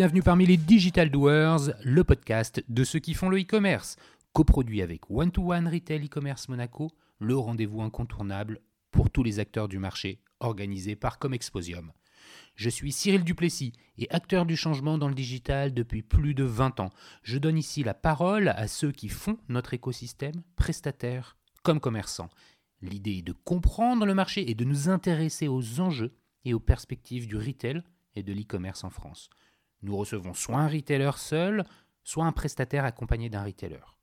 bienvenue parmi les Digital Doers, le podcast de ceux qui font le e-commerce. Coproduit avec One to One Retail e-commerce Monaco, le rendez-vous incontournable pour tous les acteurs du marché, organisé par Comexposium. Je suis Cyril Duplessis et acteur du changement dans le digital depuis plus de 20 ans. Je donne ici la parole à ceux qui font notre écosystème, prestataires comme commerçants. L'idée est de comprendre le marché et de nous intéresser aux enjeux et aux perspectives du retail et de l'e-commerce en France. Nous recevons soit un retailer seul, soit un prestataire accompagné d'un retailer.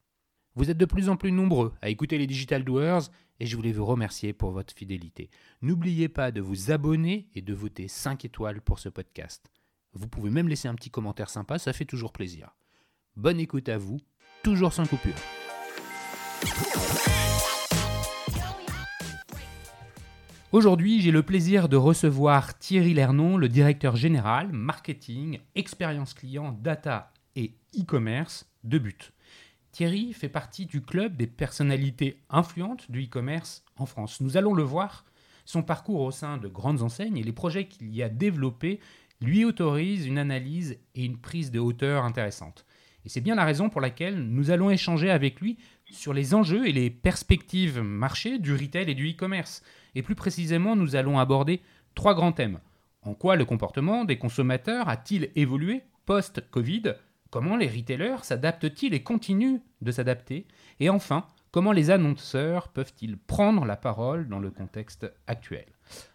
Vous êtes de plus en plus nombreux à écouter les Digital Doers et je voulais vous remercier pour votre fidélité. N'oubliez pas de vous abonner et de voter 5 étoiles pour ce podcast. Vous pouvez même laisser un petit commentaire sympa, ça fait toujours plaisir. Bonne écoute à vous, toujours sans coupure. Aujourd'hui, j'ai le plaisir de recevoir Thierry Lernon, le directeur général marketing, expérience client, data et e-commerce de But. Thierry fait partie du club des personnalités influentes du e-commerce en France. Nous allons le voir, son parcours au sein de grandes enseignes et les projets qu'il y a développés lui autorisent une analyse et une prise de hauteur intéressante. Et c'est bien la raison pour laquelle nous allons échanger avec lui sur les enjeux et les perspectives marché du retail et du e-commerce. Et plus précisément, nous allons aborder trois grands thèmes. En quoi le comportement des consommateurs a-t-il évolué post-Covid? Comment les retailers s'adaptent-ils et continuent de s'adapter? Et enfin, comment les annonceurs peuvent-ils prendre la parole dans le contexte actuel?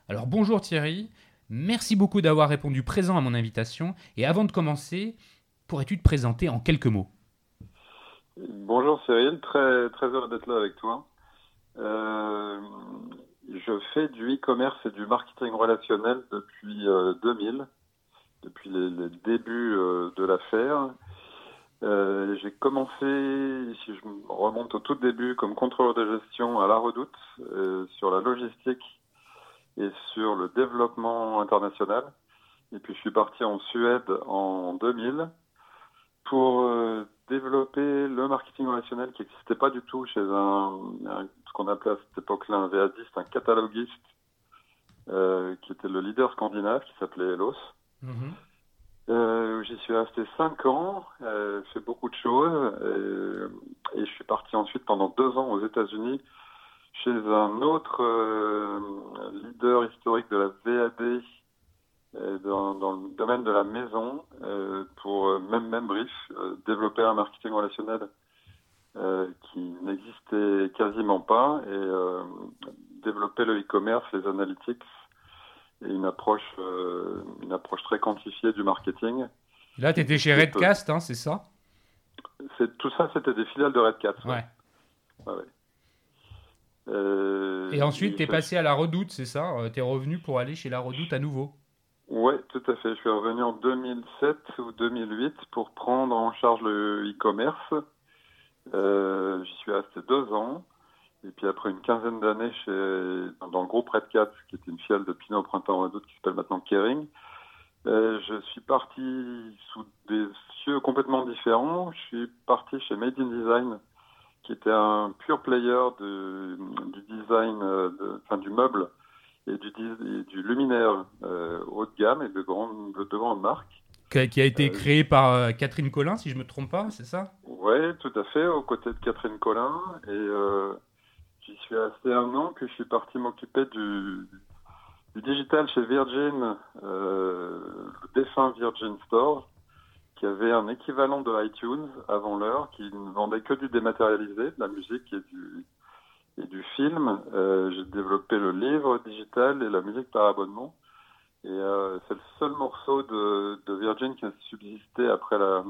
Alors bonjour Thierry, merci beaucoup d'avoir répondu présent à mon invitation. Et avant de commencer, pourrais-tu te présenter en quelques mots? Bonjour Cyril, très, heureux d'être là avec toi. Euh, je fais du e-commerce et du marketing relationnel depuis 2000, euh, depuis les, débuts euh, de l'affaire. Euh, j'ai commencé, si je remonte au tout début, comme contrôleur de gestion à la Redoute sur la logistique et sur le développement international. Et puis je suis parti en Suède en 2000 pour développer le marketing relationnel qui n'existait pas du tout chez un, ce qu'on appelait à cette époque-là un VADiste, un cataloguiste, euh, qui était le leader scandinave, qui s'appelait Elos. Mhm. Euh, j'y suis resté cinq ans, euh, fait beaucoup de choses, et, et, je suis parti ensuite pendant deux ans aux États-Unis chez un autre euh, leader historique de la VAD euh, dans, dans, le domaine de la maison euh, pour euh, même même brief développer un marketing relationnel qui n'existait quasiment pas et développer le e-commerce, les analytics et une approche une approche très quantifiée du marketing. Là, tu étais chez Redcast, hein, c'est ça? C'est, Tout ça, c'était des filiales de Redcast. Ouais. ouais. ouais. et ensuite, tu es passé à la Redoute, c'est ça? Tu es revenu pour aller chez la Redoute à nouveau? Oui, tout à fait. Je suis revenu en 2007 ou 2008 pour prendre en charge le e-commerce. Euh, J'y suis resté deux ans. Et puis après une quinzaine d'années chez dans le groupe Red Cat, qui est une fiale de Pinot au printemps Redoute qui s'appelle maintenant Kering, euh, je suis parti sous des cieux complètement différents. Je suis parti chez Made in Design, qui était un pure player du design, euh, enfin du meuble et du, du luminaire euh, haut de gamme et de grandes, de, marques. Qui a été euh, créé par euh, Catherine Collin, si je me trompe pas, c'est ça? Oui, tout à fait, aux côtés de Catherine Collin. Et j'y suis resté un an, puis je suis parti m'occuper du, du digital chez Virgin, le défunt Virgin Store, qui avait un équivalent de iTunes avant l'heure, qui ne vendait que du dématérialisé, de la musique et du, et du film. Euh, j'ai développé le livre digital et la musique par abonnement. Et euh, c'est le seul morceau de, Virgin qui a subsisté après la,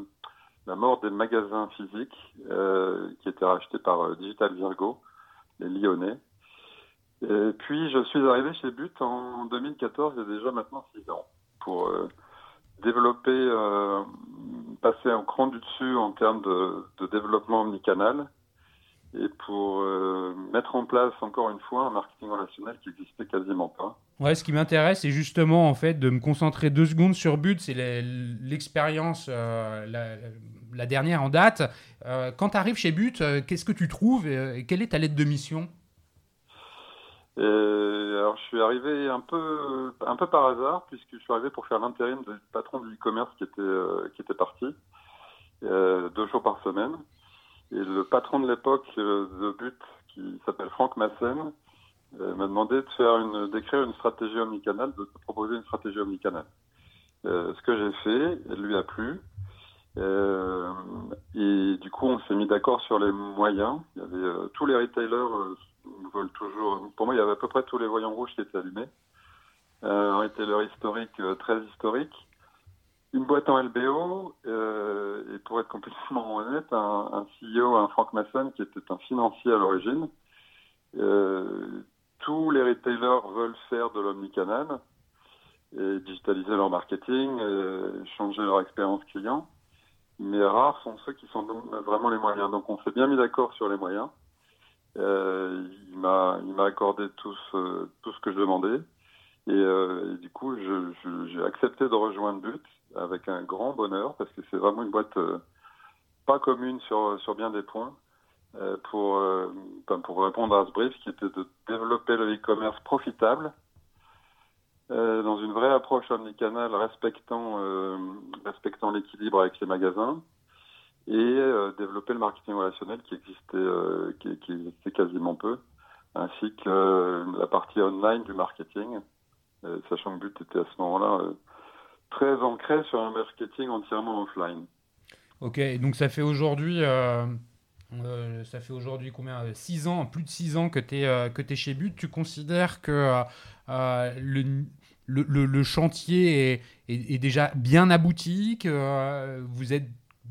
mort des magasins physiques, euh, qui étaient rachetés par Digital Virgo, les Lyonnais. Et puis je suis arrivé chez But en 2014, il y a déjà maintenant 6 ans, pour développer, passer un cran du dessus en termes de, de développement omnicanal et pour euh, mettre en place encore une fois un marketing relationnel qui n'existait quasiment pas. Ouais, ce qui m'intéresse, c'est justement en fait de me concentrer deux secondes sur But, c'est l'expérience, euh, la, dernière en date. Euh, quand tu arrives chez But, qu'est-ce que tu trouves et, quelle est ta lettre de mission? Et alors, je suis arrivé un peu, un peu par hasard, puisque je suis arrivé pour faire l'intérim du patron du e-commerce qui était, qui était parti, deux jours par semaine. Et le patron de l'époque euh, de But, qui s'appelle Franck Massen, euh, m'a demandé de faire une, d'écrire une stratégie omnicanal, de proposer une stratégie omnicanal. Euh, ce que j'ai fait, elle lui a plu. Et du coup, on s'est mis d'accord sur les moyens. Il y avait tous les retailers veulent toujours. Pour moi, il y avait à peu près tous les voyants rouges qui étaient allumés. Un retailer historique, très historique. Une boîte en LBO, euh, et pour être complètement honnête, un, CEO, un Frank Masson, qui était un financier à l'origine. Euh, tous les retailers veulent faire de l'omnicanal et digitaliser leur marketing, et changer leur expérience client. Mais rares sont ceux qui sont vraiment les moyens. Donc on s'est bien mis d'accord sur les moyens. Euh, il m'a accordé tout ce, tout ce que je demandais. Et, euh, et du coup, j'ai accepté de rejoindre But avec un grand bonheur parce que c'est vraiment une boîte euh, pas commune sur, sur bien des points. euh, pour, euh, pour répondre à ce brief qui était de développer le e-commerce profitable dans une vraie approche omnicanal respectant, respectant l'équilibre avec les magasins et développer le marketing relationnel qui existait, qui, existait quasiment peu, ainsi que la partie online du marketing, sachant que But était à ce moment-là très ancré sur un marketing entièrement offline. Ok, donc ça fait aujourd'hui, euh, euh, ça fait aujourd'hui combien 6 ans, plus de 6 ans que tu es, es chez But. Tu considères que euh, euh, le, le, le- le chantier est, est- est déjà bien abouti, que euh, vous êtes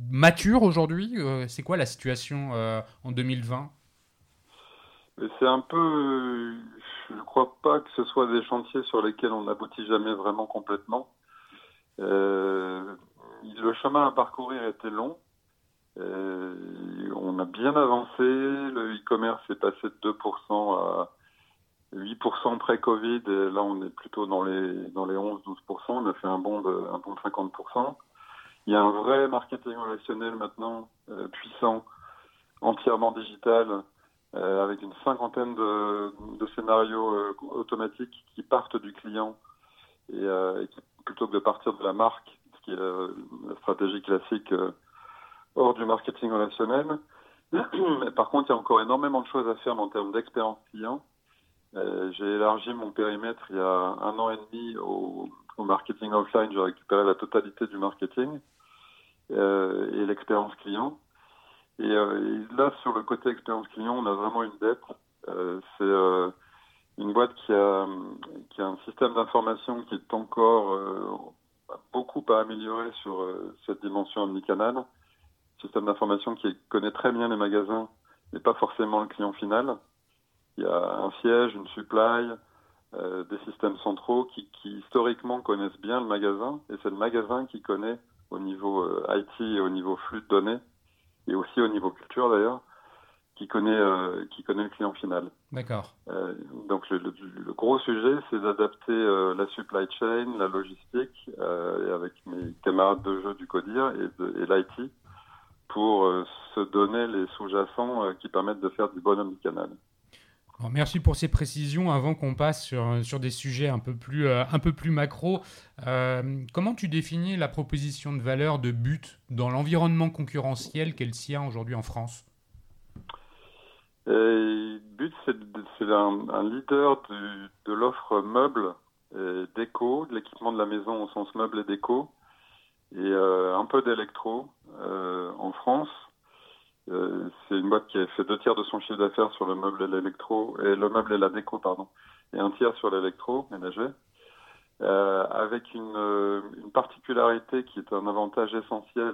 mature aujourd'hui Euh, C'est quoi la situation euh, en 2020 Mais C'est un peu, euh, je ne crois pas que ce soit des chantiers sur lesquels on n'aboutit jamais vraiment complètement. Euh, le chemin à parcourir était long. Euh, on a bien avancé. Le e-commerce est passé de 2% à 8% pré-Covid. Là, on est plutôt dans les, dans les 11-12%. On a fait un bond de, un bond de 50%. Il y a un vrai marketing relationnel maintenant, euh, puissant, entièrement digital, avec une cinquantaine de, scénarios automatiques qui partent du client et, et qui, plutôt que de partir de la marque, ce qui est la, stratégie classique euh, hors du marketing relationnel. Mais par contre, il y a encore énormément de choses à faire en termes d'expérience client. Euh, j'ai élargi mon périmètre il y a un an et demi au, marketing offline. J'ai récupéré la totalité du marketing euh, et l'expérience client. Et, là, sur le côté expérience client, on a vraiment une dette. C'est une boîte qui a, qui a un système d'information qui est encore euh, beaucoup à améliorer sur euh, cette dimension omnicanal. Système d'information qui connaît très bien les magasins, mais pas forcément le client final. Il y a un siège, une supply, euh, des systèmes centraux qui, qui historiquement connaissent bien le magasin, et c'est le magasin qui connaît au niveau IT et au niveau flux de données, et aussi au niveau culture d'ailleurs, qui connaît euh, qui connaît le client final. D'accord. Euh, donc le, le, le gros sujet, c'est d'adapter euh, la supply chain, la logistique, et avec mes camarades de jeu du CODIR et, et l'IT, pour se donner les sous-jacents qui permettent de faire du bon omnicanal. Bon, merci pour ces précisions. Avant qu'on passe sur, sur des sujets un peu plus, un peu plus macro, comment tu définis la proposition de valeur de but dans l'environnement concurrentiel qu'est le sien aujourd'hui en France? Et But, c'est un, un leader de l'offre meuble et déco, de l'équipement de la maison au sens meuble et déco, et euh, un peu d'électro euh, en France. Euh, c'est une boîte qui a fait deux tiers de son chiffre d'affaires sur le meuble et l'électro, et le meuble et la déco, pardon, et un tiers sur l'électro ménager, avec une, une particularité qui est un avantage essentiel,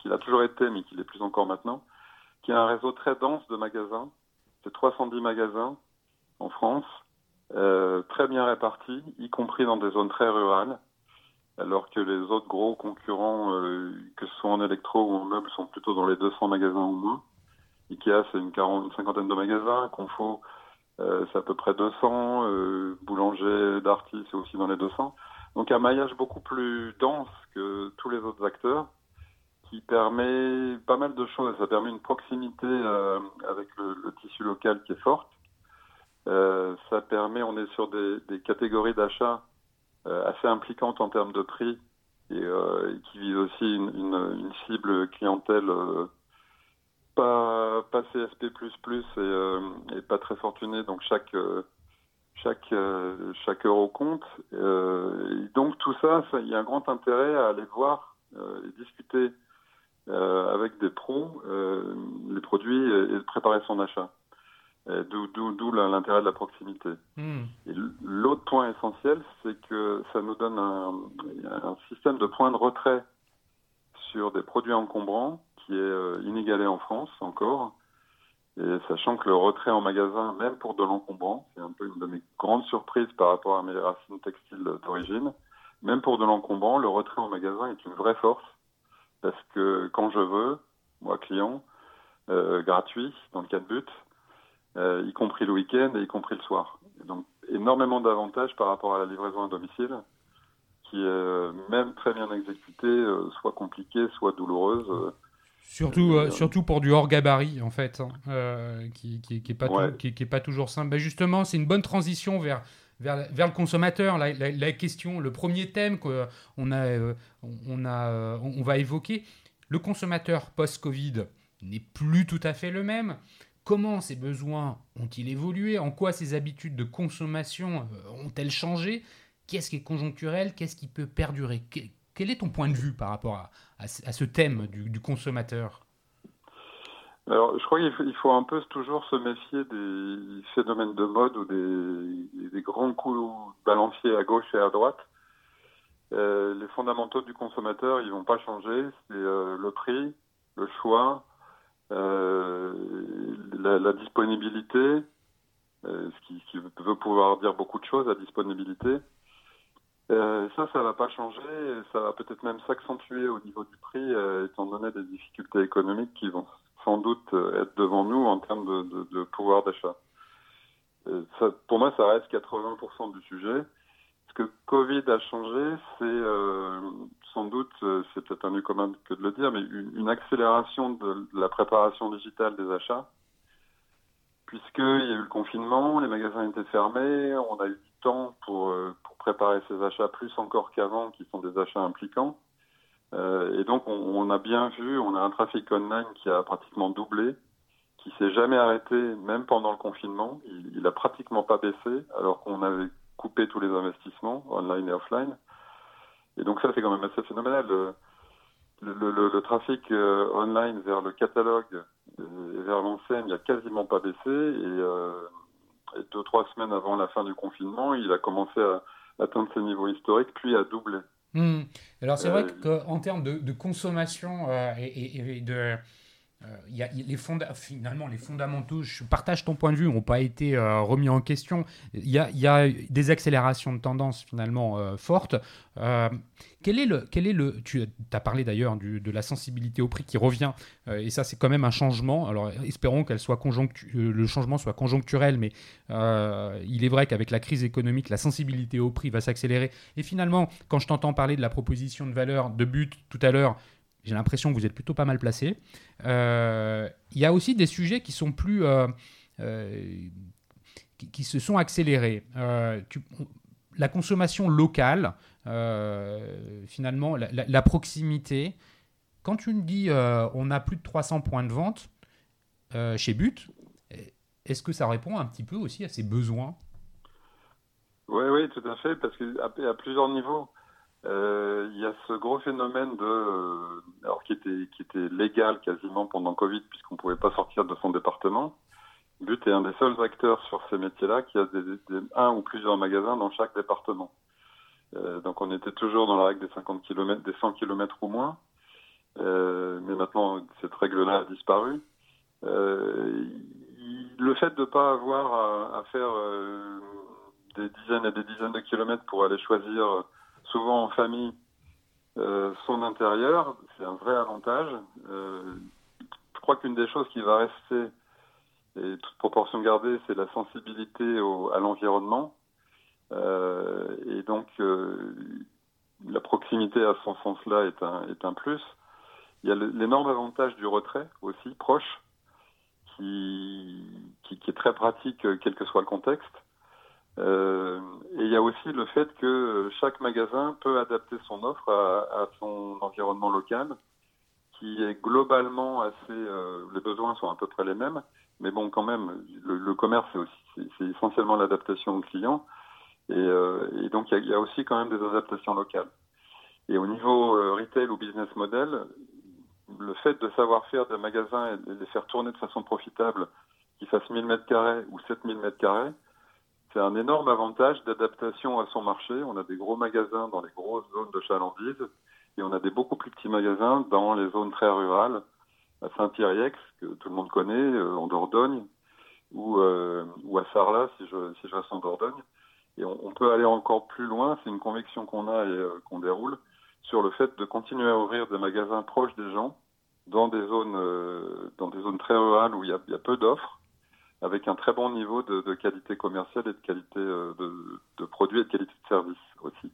qu'il a toujours été, mais qu'il est plus encore maintenant, qui a un réseau très dense de magasins. C'est 310 magasins en France, euh, très bien répartis, y compris dans des zones très rurales, alors que les autres gros concurrents, euh, que ce soit en électro ou en meubles, sont plutôt dans les 200 magasins ou moins. Ikea, c'est une, une cinquantaine de magasins. Confo, euh, c'est à peu près 200. Euh, Boulanger, Darty, c'est aussi dans les 200. Donc un maillage beaucoup plus dense que tous les autres acteurs qui permet pas mal de choses. Ça permet une proximité euh, avec le, tissu local qui est forte. ça permet, on est sur des, catégories d'achat assez impliquantes en termes de prix et, qui visent aussi une, cible clientèle pas, pas CSP++ et, et pas très fortunée, donc chaque chaque chaque euro compte. donc tout ça, il y a un grand intérêt à aller voir et discuter euh, avec des pros euh, les produits et, de préparer son achat. D'où l'intérêt de la proximité. Hmm. L'autre point essentiel, c'est que ça nous donne un, un, système de points de retrait sur des produits encombrants qui est euh, inégalé en France encore. Et sachant que le retrait en magasin, même pour de l'encombrant, c'est un peu une de mes grandes surprises par rapport à mes racines textiles d'origine, même pour de l'encombrant, le retrait en magasin est une vraie force parce que quand je veux, moi client, euh, gratuit dans le cas de but, euh, y compris le week-end et y compris le soir. donc énormément d'avantages par rapport à la livraison à domicile, qui est euh, même très bien exécutée, soit compliquée, soit douloureuse. Surtout, surtout pour du hors gabarit, en fait, hein, qui n'est qui, est pas, qui, qui est pas toujours simple. Ben justement, c'est une bonne transition vers, vers, le consommateur. La, question, le premier thème qu'on a, on, a, on va évoquer, le consommateur post-Covid n'est plus tout à fait le même. Comment ses besoins ont-ils évolué? En quoi ses habitudes de consommation euh, ont-elles changé? Qu'est-ce qui est conjoncturel? Qu'est-ce qui peut perdurer? Quel est ton point de vue par rapport à, ce thème du, consommateur? Alors, je crois qu'il faut, un peu toujours se méfier des phénomènes de mode ou des, grands coups balanciers à gauche et à droite. Euh, les fondamentaux du consommateur, ils vont pas changer. C'est euh, le prix, le choix, euh, la, disponibilité, ce qui, qui, veut pouvoir dire beaucoup de choses, la disponibilité. ça, ça va pas changer. ça va peut-être même s'accentuer au niveau du prix, étant donné des difficultés économiques qui vont sans doute être devant nous en termes de, pouvoir d'achat. pour moi, ça reste 80% du sujet. Ce que Covid a changé, c'est euh, sans doute, euh, c'est peut-être un nu commun que de le dire, mais une, accélération de, la préparation digitale des achats, puisqu'il y a eu le confinement, les magasins étaient fermés, on a eu du temps pour, euh, pour préparer ces achats plus encore qu'avant, qui sont des achats impliquants. Et donc, on, a bien vu, on a un trafic online qui a pratiquement doublé, qui s'est jamais arrêté, même pendant le confinement. Il, il a pratiquement pas baissé, alors qu'on avait couper tous les investissements, online et offline. Et donc ça, c'est quand même assez phénoménal. Le, le, trafic euh, online vers le catalogue et vers l'enseigne n'a quasiment pas baissé. Euh, et, deux, trois semaines avant la fin du confinement, il a commencé à atteindre ses niveaux historiques, puis à doubler. Hmm. Alors c'est vrai euh, qu'en termes de, consommation et, de euh, y a, les finalement, les fondamentaux, je partage ton point de vue, n'ont pas été euh, remis en question. Il y, a, y, a, des accélérations de tendance finalement euh, fortes. quel est le, quel est le, tu as parlé d'ailleurs de la sensibilité au prix qui revient, et ça c'est quand même un changement. Alors espérons qu'elle soit le changement soit conjoncturel, mais il est vrai qu'avec la crise économique, la sensibilité au prix va s'accélérer. Et finalement, quand je t'entends parler de la proposition de valeur de but tout à l'heure, j'ai l'impression que vous êtes plutôt pas mal placé. Euh, il y a aussi des sujets qui sont plus. Euh, euh, qui, se sont accélérés. la consommation locale, finalement, la, proximité. Quand tu me dis on a plus de 300 points de vente chez But, est-ce que ça répond un petit peu aussi à ses besoins? Oui, oui, tout à fait, parce qu'à à plusieurs niveaux. Euh, il y a ce gros phénomène de, euh, alors qui était qui était légal quasiment pendant Covid puisqu'on pouvait pas sortir de son département. But est un des seuls acteurs sur ces métiers-là qui a un ou plusieurs magasins dans chaque département. Euh, donc on était toujours dans la règle des 50 km, des 100 km ou moins. Mais maintenant cette règle-là a disparu. Le fait de ne pas avoir à faire des dizaines et des dizaines de kilomètres pour aller choisir souvent en famille, euh, son intérieur, c'est un vrai avantage. Euh, je crois qu'une des choses qui va rester, et toute proportion gardée, c'est la sensibilité à l'environnement. Euh, et donc, la proximité à ce sens-là est un, est un plus. Il y a l'énorme avantage du retrait aussi, proche, qui, est très pratique quel que soit le contexte. Et il y a aussi le fait que chaque magasin peut adapter son offre à, son environnement local, qui est globalement assez. les besoins sont à peu près les mêmes, mais bon, quand même, le, commerce, c'est essentiellement l'adaptation au client. Et, donc, il y, a aussi quand même des adaptations locales. Et au niveau retail ou business model, le fait de savoir faire des magasins et les faire tourner de façon profitable, qu'ils fassent 1000 mètres carrés ou 7000 mètres carrés, c'est un énorme avantage d'adaptation à son marché. On a des gros magasins dans les grosses zones de chalandise et on a des beaucoup plus petits magasins dans les zones très rurales, à Saint-Pierre-Ex, que tout le monde connaît, euh, en Dordogne, ou, euh, ou à Sarlat, si je, si je reste en Dordogne. Et on, peut aller encore plus loin, c'est une conviction qu'on a et euh, qu'on déroule, sur le fait de continuer à ouvrir des magasins proches des gens, dans des zones, euh, dans des zones très rurales où il y a, peu d'offres, avec un très bon niveau de, qualité commerciale et de qualité euh, de, produits et de qualité de service aussi.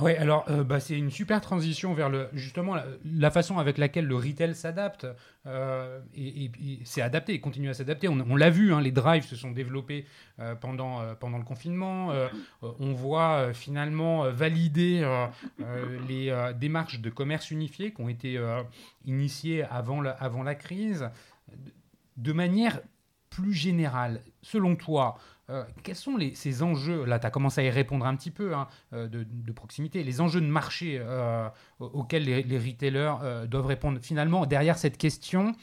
Oui, alors euh, bah, c'est une super transition vers le, justement la, façon avec laquelle le retail s'adapte. Euh, et, c'est adapté, il continue à s'adapter. On, l'a vu, hein, les drives se sont développés pendant, pendant le confinement. on voit finalement valider les démarches de commerce unifié qui ont été initiées avant, avant la crise. De manière plus générale, selon toi, euh, quels sont ces enjeux Là, tu as commencé à y répondre un petit peu hein, euh, de, proximité. Les enjeux de marché euh, auxquels les, retailers doivent répondre. Finalement, derrière cette question,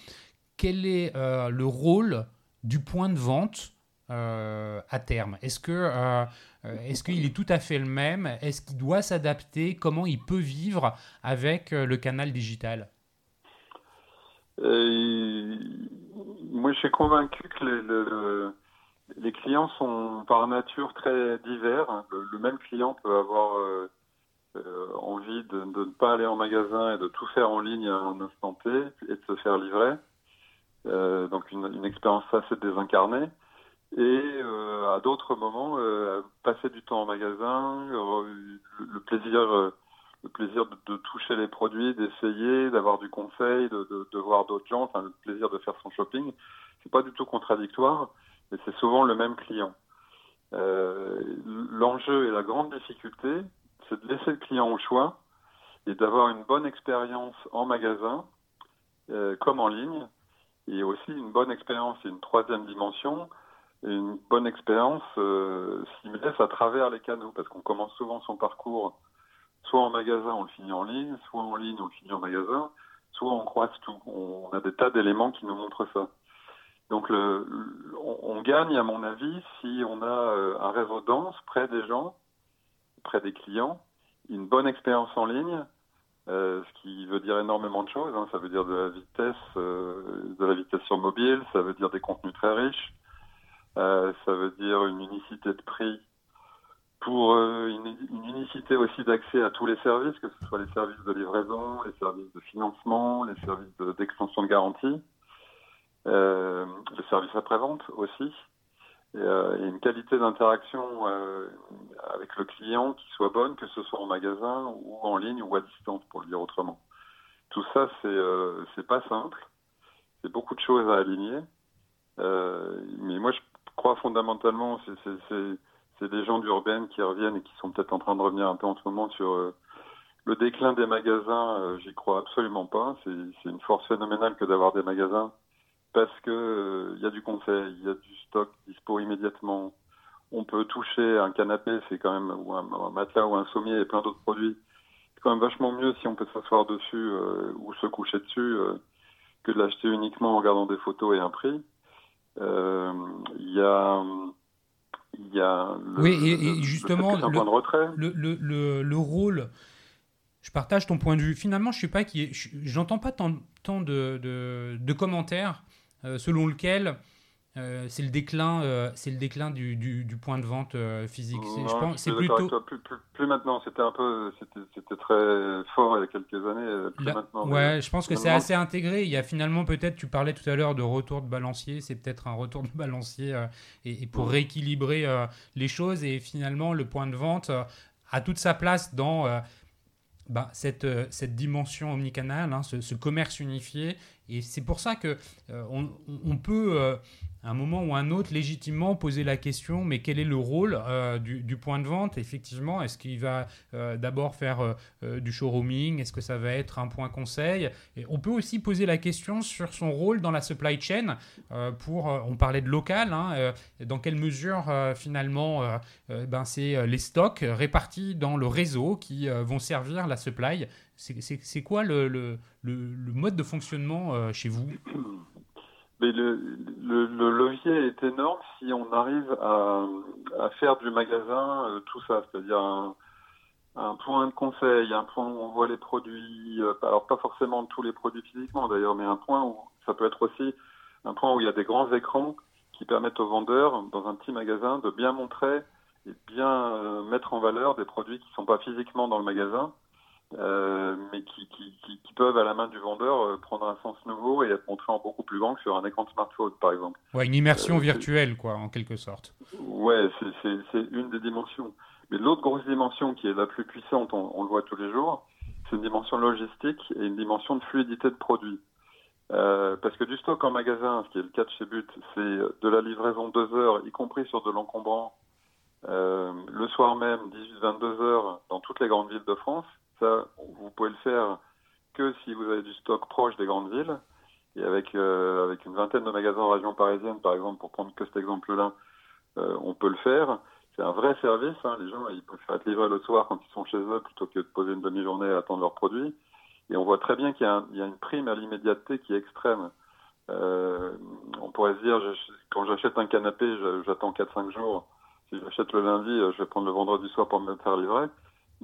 quel est le rôle du point de vente à terme? Est-ce que est-ce qu'il est tout à fait le même? Est-ce qu'il doit s'adapter? Comment il peut vivre avec le canal digital? Moi, je suis convaincu que le les clients sont par nature très divers. Le, même client peut avoir euh, euh, envie de, ne pas aller en magasin et de tout faire en ligne à un instant T et de se faire livrer. Euh, donc une, expérience assez désincarnée. Et à d'autres moments, passer du temps en magasin, le, plaisir, le plaisir de, toucher les produits, d'essayer, d'avoir du conseil, de, de voir d'autres gens, enfin le plaisir de faire son shopping, c'est pas du tout contradictoire et c'est souvent le même client. Euh, l'enjeu et la grande difficulté, c'est de laisser le client au choix et d'avoir une bonne expérience en magasin euh, comme en ligne, et aussi une bonne expérience et une troisième dimension, une bonne expérience euh, à travers les canaux, parce qu'on commence souvent son parcours soit en magasin, on le finit en ligne, soit en ligne, on le finit en magasin, soit on croise tout. On a des tas d'éléments qui nous montrent ça. Donc on, gagne, à mon avis, si on a euh, un réseau dense près des gens, près des clients, une bonne expérience en ligne, euh, ce qui veut dire énormément de choses. Hein. Ça veut dire de la vitesse, euh, de la vitesse sur mobile, ça veut dire des contenus très riches, ça veut dire une unicité de prix pour une, unicité aussi d'accès à tous les services, que ce soit les services de livraison, les services de financement, les services d'extension de garantie le service après-vente aussi, euh, et, une qualité d'interaction euh, avec le client qui soit bonne, que ce soit en magasin ou en ligne ou à distance, pour le dire autrement. Tout ça, c'est euh, pas simple. C'est beaucoup de choses à aligner. Euh, mais moi, je crois fondamentalement, c'est des gens d'urbaine qui reviennent et qui sont peut-être en train de revenir un peu en ce moment sur euh, le déclin des magasins. J'y crois absolument pas. C'est une force phénoménale que d'avoir des magasins parce que il euh, y a du conseil, il y a du stock dispo immédiatement. On peut toucher un canapé, c'est quand même ou un, matelas ou un sommier et plein d'autres produits. C'est quand même vachement mieux si on peut s'asseoir dessus euh, ou se coucher dessus euh, que de l'acheter uniquement en regardant des photos et un prix. Il y a il y a le, oui, et, justement, le, point de retrait. Le, le, le, rôle, je partage ton point de vue. Finalement, je sais pas qui est, j'entends pas tant, tant de, de, de, commentaires selon lequel euh, c'est le déclin, euh, c'est le déclin du, du, point de vente physique. je pense, c'est plutôt plus, plus, maintenant. C'était un peu, c'était très fort il y a quelques années. Plus maintenant, ouais, je pense que c'est assez intégré. Il y a finalement peut-être, tu parlais tout à l'heure de retour de balancier. C'est peut-être un retour de balancier et, pour rééquilibrer les choses. Et finalement, le point de vente a toute sa place dans bah, cette, cette dimension omnicanale, hein, ce, ce, commerce unifié Et c'est pour ça que on, on, peut à un moment ou un autre légitimement poser la question mais quel est le rôle euh, du, point de vente? Effectivement, est-ce qu'il va euh, d'abord faire euh, du showrooming? Est-ce que ça va être un point conseil? On peut aussi poser la question sur son rôle dans la supply chain. pour, on parlait de local, hein, dans quelle mesure finalement ben, c'est les stocks répartis dans le réseau qui vont servir la supply c'est quoi le, mode de fonctionnement chez vous? Mais le, le, le, levier est énorme si on arrive à, faire du magasin euh, tout ça, c'est-à-dire un, point de conseil, un point où on voit les produits, euh, alors pas forcément tous les produits physiquement d'ailleurs, mais un point où ça peut être aussi un point où il y a des grands écrans qui permettent aux vendeurs dans un petit magasin de bien montrer et bien euh, mettre en valeur des produits qui ne sont pas physiquement dans le magasin euh, mais qui, qui, qui, peuvent, à la main du vendeur, euh, prendre un sens nouveau et être montrés en beaucoup plus grand que sur un écran de smartphone, par exemple. Ouais, une immersion euh, virtuelle, quoi, en quelque sorte. Ouais, c'est une des dimensions. Mais l'autre grosse dimension qui est la plus puissante, on, le voit tous les jours, c'est une dimension logistique et une dimension de fluidité de produit. parce que du stock en magasin, ce qui est le cas de chez But, c'est de la livraison deux heures, y compris sur de l'encombrant, le soir même, 18-22 heures, dans toutes les grandes villes de France vous pouvez le faire que si vous avez du stock proche des grandes villes. Et avec, euh, avec une vingtaine de magasins en région parisienne, par exemple, pour prendre que cet exemple-là, euh, on peut le faire. C'est un vrai service. Hein. Les gens, ils préfèrent être livrés le soir quand ils sont chez eux plutôt que de poser une demi-journée à attendre leurs produits. Et on voit très bien qu'il y, a une prime à l'immédiateté qui est extrême. Euh, on pourrait se dire, quand j'achète un canapé, j'attends 4-5 jours. Si j'achète le lundi, je vais prendre le vendredi soir pour me faire livrer.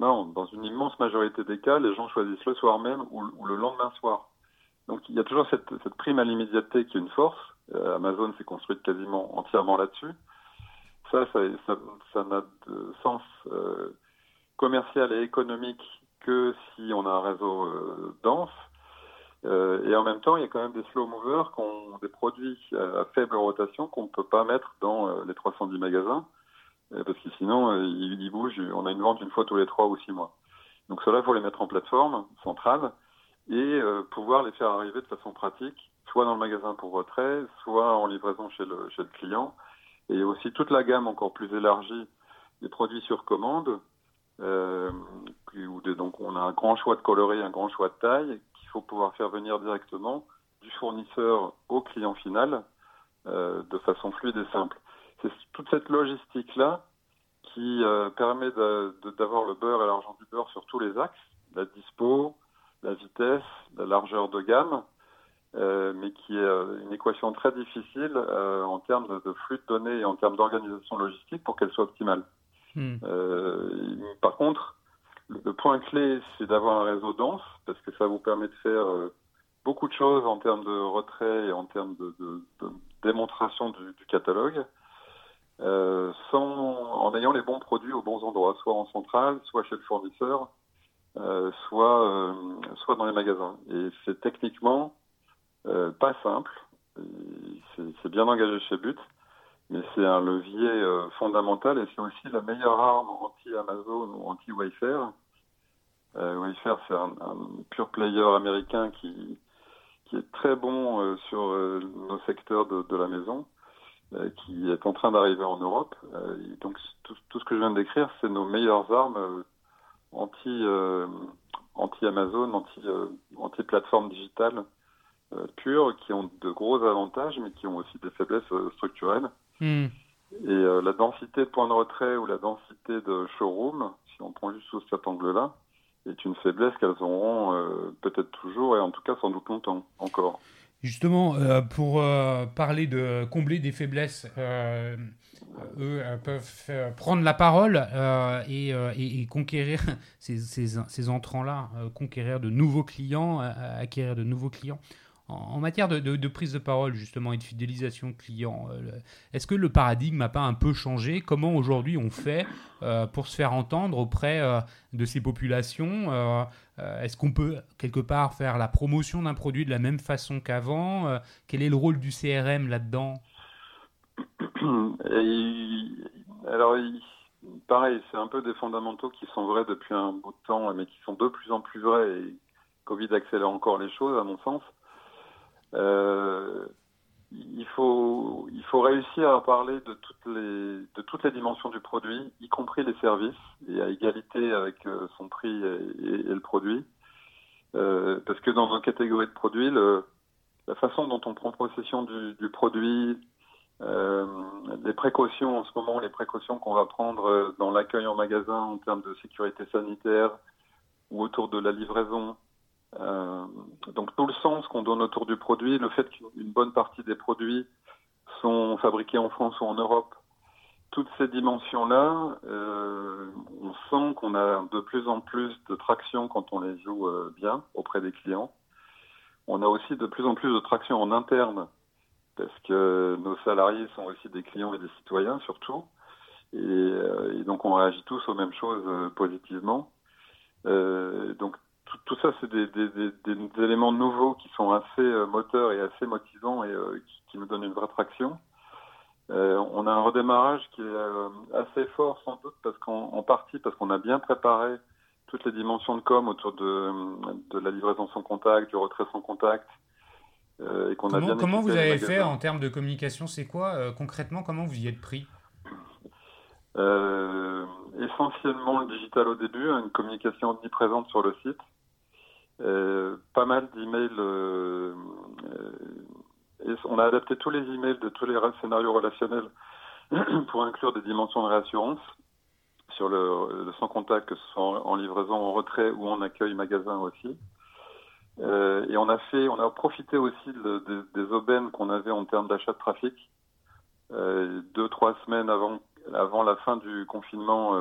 Non, dans une immense majorité des cas, les gens choisissent le soir même ou, le lendemain soir. Donc il y a toujours cette, prime à l'immédiateté qui est une force. Euh, Amazon s'est construite quasiment entièrement là-dessus. Ça, ça, n'a de sens euh, commercial et économique que si on a un réseau euh, dense. et en même temps, il y a quand même des slow movers, des produits à faible rotation qu'on ne peut pas mettre dans les 310 magasins. Euh, parce que sinon, euh, ils, bougent. On a une vente une fois tous les trois ou six mois. Donc cela, il faut les mettre en plateforme centrale et euh, pouvoir les faire arriver de façon pratique, soit dans le magasin pour retrait, soit en livraison chez le, chez le client. Et aussi toute la gamme encore plus élargie des produits sur commande, euh, donc on a un grand choix de coloris, un grand choix de taille, qu'il faut pouvoir faire venir directement du fournisseur au client final euh, de façon fluide et simple c'est toute cette logistique-là qui euh, permet d'avoir le beurre et l'argent du beurre sur tous les axes, la dispo, la vitesse, la largeur de gamme, euh, mais qui est euh, une équation très difficile en termes de, flux de données et en termes d'organisation logistique pour qu'elle soit optimale. Hmm. par contre, le, point clé, c'est d'avoir un réseau dense, parce que ça vous permet de faire beaucoup de choses en termes de retrait et en termes de, démonstration du catalogue. Euh, sans, en ayant les bons produits aux bons endroits, soit en centrale, soit chez le fournisseur, euh, soit, euh, soit dans les magasins. Et c'est techniquement pas simple. C'est bien engagé chez But, mais c'est un levier fondamental et c'est aussi la meilleure arme anti-Amazon ou anti-Wayfair. Wayfair, c'est un, un, pure player américain qui, qui est très bon sur nos secteurs de, la maison qui est en train d'arriver en Europe. Euh, donc tout, ce que je viens de décrire, c'est nos meilleures armes euh, anti, anti Amazon, anti, anti plateforme digitale pure, qui ont de gros avantages, mais qui ont aussi des faiblesses structurelles. Hmm. Et la densité de points de retrait ou la densité de showroom, si on prend juste sous cet angle-là, est une faiblesse qu'elles auront peut-être toujours et en tout cas sans doute longtemps encore. Justement, euh, pour euh, parler de combler des faiblesses, euh, eux peuvent prendre la parole et, conquérir ces, ces entrants-là, conquérir de nouveaux clients, acquérir de nouveaux clients. En, matière de, prise de parole, justement, et de fidélisation client, euh, est-ce que le paradigme n'a pas un peu changé? Comment aujourd'hui on fait euh, pour se faire entendre auprès euh, de ces populations Est-ce qu'on peut quelque part faire la promotion d'un produit de la même façon qu'avant? Quel est le rôle du CRM là-dedans? Alors, pareil, c'est un peu des fondamentaux qui sont vrais depuis un bout de temps, mais qui sont de plus en plus vrais. Covid accélère encore les choses, à mon sens. Il faut, il faut réussir à parler de toutes les, de toutes les dimensions du produit, y compris les services, et à égalité avec euh, son prix et, le produit. Euh, parce que dans nos catégories de produits, la façon dont on prend possession du, du produit, euh, les précautions en ce moment, les précautions qu'on va prendre euh, dans l'accueil en magasin en termes de sécurité sanitaire ou autour de la livraison, euh, donc tout le sens qu'on donne autour du produit, le fait qu'une bonne partie des produits sont fabriqués en France ou en Europe, toutes ces dimensions-là, euh, on sent qu'on a de plus en plus de traction quand on les joue euh, bien auprès des clients. On a aussi de plus en plus de traction en interne, parce que nos salariés sont aussi des clients et des citoyens surtout. Et, et donc on réagit tous aux mêmes choses positivement. Donc tout, ça, c'est des, éléments nouveaux qui sont assez euh, moteurs et assez motivants et euh, qui, nous donnent une vraie traction. Euh, on a un redémarrage qui est assez fort sans doute parce qu'en partie parce qu'on a bien préparé toutes les dimensions de com autour de, la livraison sans contact, du retrait sans contact. et qu'on a bien comment vous avez fait en termes de communication C'est quoi concrètement Comment vous y êtes pris? Essentiellement le digital au début, une communication omniprésente sur le site. Euh, pas mal d'emails. Euh, euh, on a adapté tous les emails de tous les scénarios relationnels pour inclure des dimensions de réassurance sur le, sans contact, que ce soit en, livraison, en retrait ou en accueil magasin aussi. et on a fait, on a profité aussi des aubaines qu'on avait en termes d'achat de trafic. deux, trois semaines avant, avant la fin du confinement,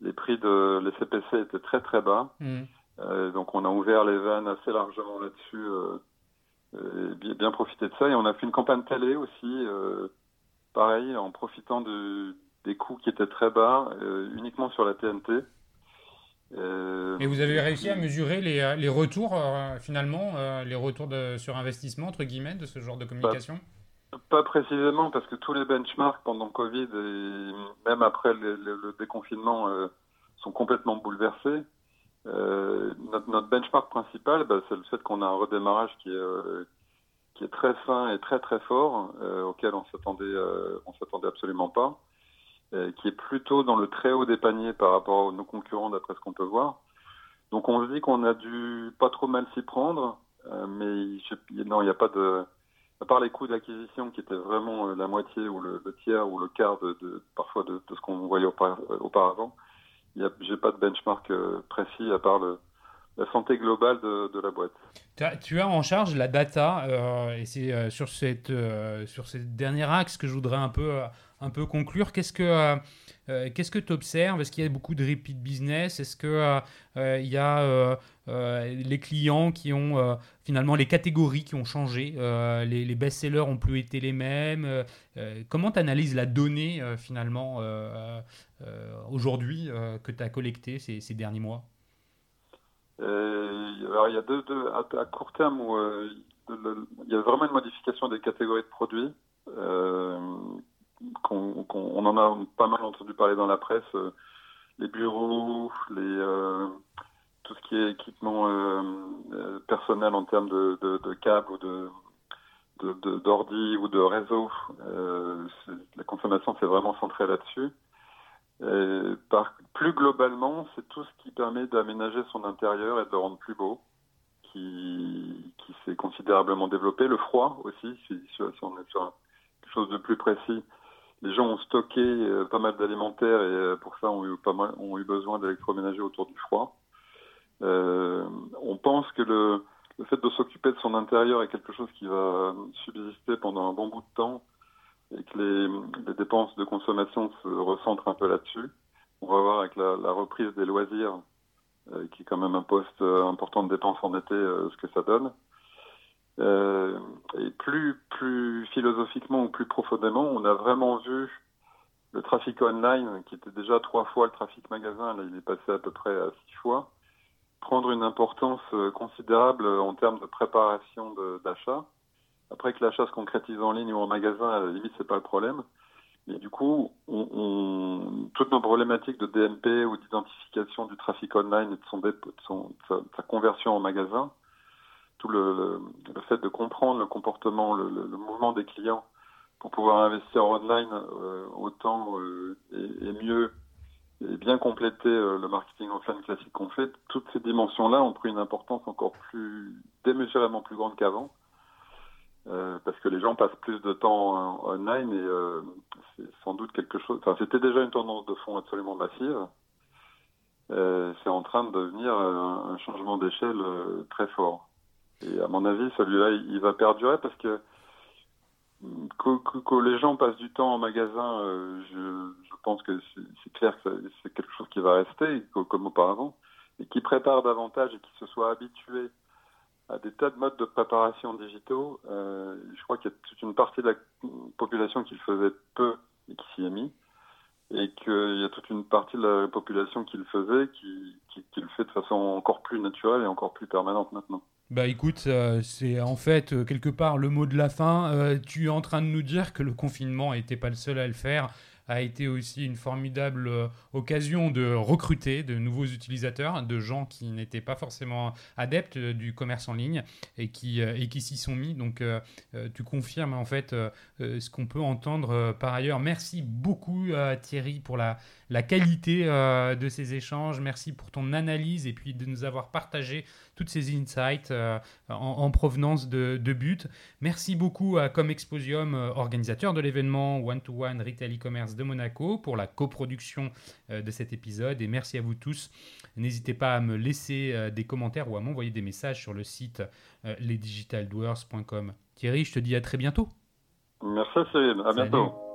les prix de les CPC étaient très très bas. Mmh. Euh, donc on a ouvert les vannes assez largement là-dessus, euh, euh, bien, profité de ça. Et on a fait une campagne télé aussi, pareil, en profitant de, des coûts qui étaient très bas, uniquement sur la TNT. Et vous avez réussi à mesurer les, les retours, finalement, les retours de, sur investissement, entre guillemets, de ce genre de communication? Pas, précisément, parce que tous les benchmarks pendant Covid et même après le, le déconfinement sont complètement bouleversés. Euh, notre, benchmark principal, bah, c'est le fait qu'on a un redémarrage qui est, euh, qui est très fin et très très fort, euh, auquel on s'attendait, euh, on s'attendait absolument pas, qui est plutôt dans le très haut des paniers par rapport à nos concurrents d'après ce qu'on peut voir. Donc on se dit qu'on a dû pas trop mal s'y prendre, mais non, il n'y a pas de, à part les coûts d'acquisition qui étaient vraiment la moitié ou le, tiers ou le quart de, de parfois de, ce qu'on voyait auparavant j'ai pas de benchmark euh, précis à part le, la santé globale de, la boîte. Tu as, en charge la data, euh, et c'est euh, sur, cette, sur ce dernier axe que je voudrais un peu, un peu conclure. Qu'est-ce que qu'est-ce que tu observes? Est-ce qu'il y a beaucoup de repeat business? Est-ce qu'il il y a les clients qui ont finalement les catégories qui ont changé Les, best-sellers ont plus été les mêmes Comment tu analyses la donnée finalement aujourd'hui que tu as collectée ces derniers mois? Euh, alors il y a deux, à, court terme où euh, il y a vraiment une modification des catégories de produits. Euh, qu'on, on en a pas mal entendu parler dans la presse. Les bureaux, les, tout ce qui est équipement personnel en termes de, câbles ou de, d'ordi ou de réseau. la consommation s'est vraiment centrée là-dessus. Euh, plus globalement, c'est tout ce qui permet d'aménager son intérieur et de le rendre plus beau, qui, s'est considérablement développé. Le froid aussi, si, on est sur quelque chose de plus précis. Les gens ont stocké euh, pas mal d'alimentaires et euh, pour ça ont eu, pas mal, ont eu besoin d'électroménager autour du froid. On pense que le, le fait de s'occuper de son intérieur est quelque chose qui va subsister pendant un bon bout de temps et que les, dépenses de consommation se recentrent un peu là-dessus. On va voir avec la, reprise des loisirs, euh, qui est quand même un poste euh, important de dépenses en été, euh, ce que ça donne. Et plus, plus philosophiquement ou plus profondément, on a vraiment vu le trafic online, qui était déjà trois fois le trafic magasin, là il est passé à peu près à six fois, prendre une importance considérable en termes de préparation d'achat. Après que l'achat se concrétise en ligne ou en magasin, à la limite, c'est pas le problème. Mais du coup, toutes nos problématiques de DMP ou d'identification du trafic online et de, sa, conversion en magasin tout le, fait de comprendre le comportement, le, mouvement des clients pour pouvoir investir online autant et, mieux et bien compléter le marketing offline classique qu'on fait, toutes ces dimensions-là ont pris une importance encore plus démesurément plus grande qu'avant. Euh, parce que les gens passent plus de temps online et euh, c'est sans doute quelque chose. Enfin, c'était déjà une tendance de fond absolument massive. Euh, c'est en train de devenir un, changement d'échelle très fort. Et à mon avis, celui-là, il, va perdurer parce que que, les gens passent du temps en magasin, je, je, pense que c'est clair que c'est quelque chose qui va rester comme auparavant, et qui prépare davantage et qui se soit habitué à des tas de modes de préparation digitaux. Euh, je crois qu'il y a toute une partie de la population qui le faisait peu et qui s'y est mis, et qu'il y a toute une partie de la population qui le faisait, qui, le fait de façon encore plus naturelle et encore plus permanente maintenant. Bah écoute, euh, c'est en fait euh, quelque part le mot de la fin. tu es en train de nous dire que le confinement n'était pas le seul à le faire a été aussi une formidable euh, occasion de recruter de nouveaux utilisateurs, de gens qui n'étaient pas forcément adeptes euh, du commerce en ligne et qui, euh, et qui s'y sont mis. Donc tu confirmes en fait ce qu'on peut entendre par ailleurs. Merci beaucoup Thierry pour la, la qualité de ces échanges. Merci pour ton analyse et puis de nous avoir partagé toutes ces insights en, provenance de, de But. Merci beaucoup à Com Exposium, organisateur de l'événement One to One Retail e-commerce de Monaco pour la coproduction euh, de cet épisode. Et merci à vous tous. N'hésitez pas à me laisser euh, des commentaires ou à m'envoyer des messages sur le site euh, lesdigitaldoers.com. Thierry, je te dis à très bientôt. Merci à bientôt.